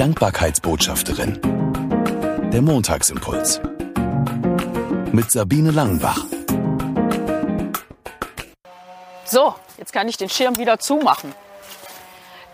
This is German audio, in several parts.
Dankbarkeitsbotschafterin. Der Montagsimpuls. Mit Sabine Langenbach. So, jetzt kann ich den Schirm wieder zumachen.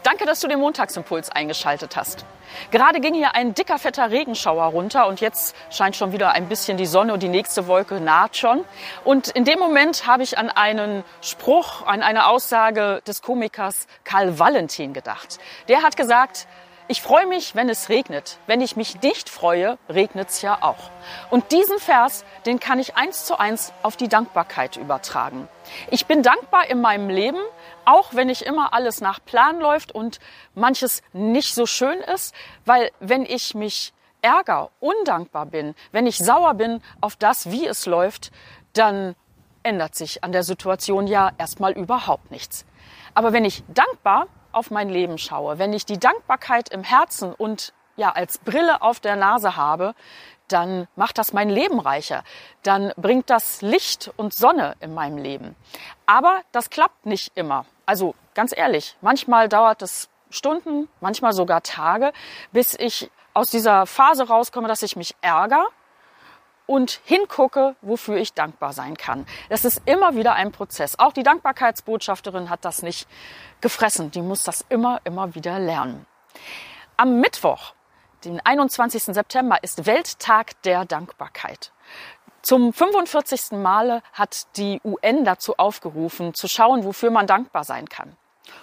Danke, dass du den Montagsimpuls eingeschaltet hast. Gerade ging hier ein dicker, fetter Regenschauer runter und jetzt scheint schon wieder ein bisschen die Sonne und die nächste Wolke naht schon. Und in dem Moment habe ich an einen Spruch, an eine Aussage des Komikers Karl Valentin gedacht. Der hat gesagt, ich freue mich, wenn es regnet. Wenn ich mich nicht freue, regnet es ja auch. Und diesen Vers, den kann ich eins zu eins auf die Dankbarkeit übertragen. Ich bin dankbar in meinem Leben, auch wenn nicht immer alles nach Plan läuft und manches nicht so schön ist, weil wenn ich mich ärger, undankbar bin, wenn ich sauer bin auf das, wie es läuft, dann ändert sich an der Situation ja erstmal überhaupt nichts. Aber wenn ich dankbar auf mein Leben schaue, wenn ich die Dankbarkeit im Herzen und ja als Brille auf der Nase habe, dann macht das mein Leben reicher. Dann bringt das Licht und Sonne in meinem Leben. Aber das klappt nicht immer. Also ganz ehrlich, manchmal dauert es Stunden, manchmal sogar Tage, bis ich aus dieser Phase rauskomme, dass ich mich ärgere und hingucke, wofür ich dankbar sein kann. Das ist immer wieder ein Prozess. Auch die Dankbarkeitsbotschafterin hat das nicht gefressen. Die muss das immer, immer wieder lernen. Am Mittwoch, den 21. September, ist Welttag der Dankbarkeit. Zum 45. Male hat die UN dazu aufgerufen, zu schauen, wofür man dankbar sein kann.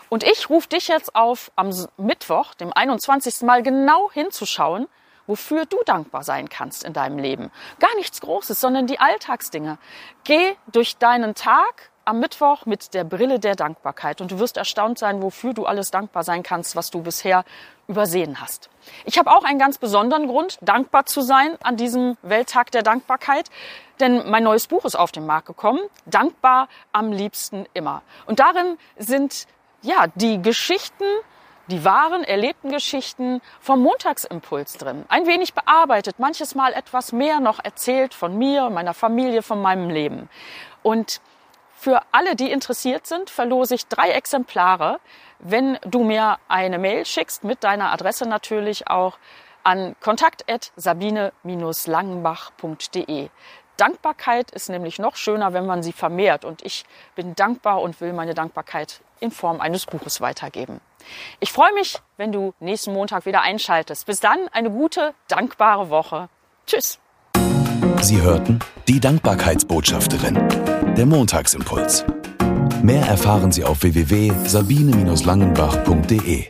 Und ich rufe dich jetzt auf, am Mittwoch, dem 21. Mal genau hinzuschauen, wofür du dankbar sein kannst in deinem Leben. Gar nichts Großes, sondern die Alltagsdinge. Geh durch deinen Tag am Mittwoch mit der Brille der Dankbarkeit und du wirst erstaunt sein, wofür du alles dankbar sein kannst, was du bisher übersehen hast. Ich habe auch einen ganz besonderen Grund, dankbar zu sein an diesem Welttag der Dankbarkeit, denn mein neues Buch ist auf den Markt gekommen, Dankbar am liebsten immer. Und darin sind ja die Geschichten, die wahren, erlebten Geschichten vom Montagsimpuls drin. Ein wenig bearbeitet, manches Mal etwas mehr noch erzählt von mir, meiner Familie, von meinem Leben. Und für alle, die interessiert sind, verlose ich drei Exemplare, wenn du mir eine Mail schickst mit deiner Adresse natürlich auch an kontakt@sabine-langenbach.de. Dankbarkeit ist nämlich noch schöner, wenn man sie vermehrt und ich bin dankbar und will meine Dankbarkeit in Form eines Buches weitergeben. Ich freue mich, wenn du nächsten Montag wieder einschaltest. Bis dann eine gute, dankbare Woche. Tschüss. Sie hörten die Dankbarkeitsbotschafterin, der Montagsimpuls. Mehr erfahren Sie auf www.sabine-langenbach.de.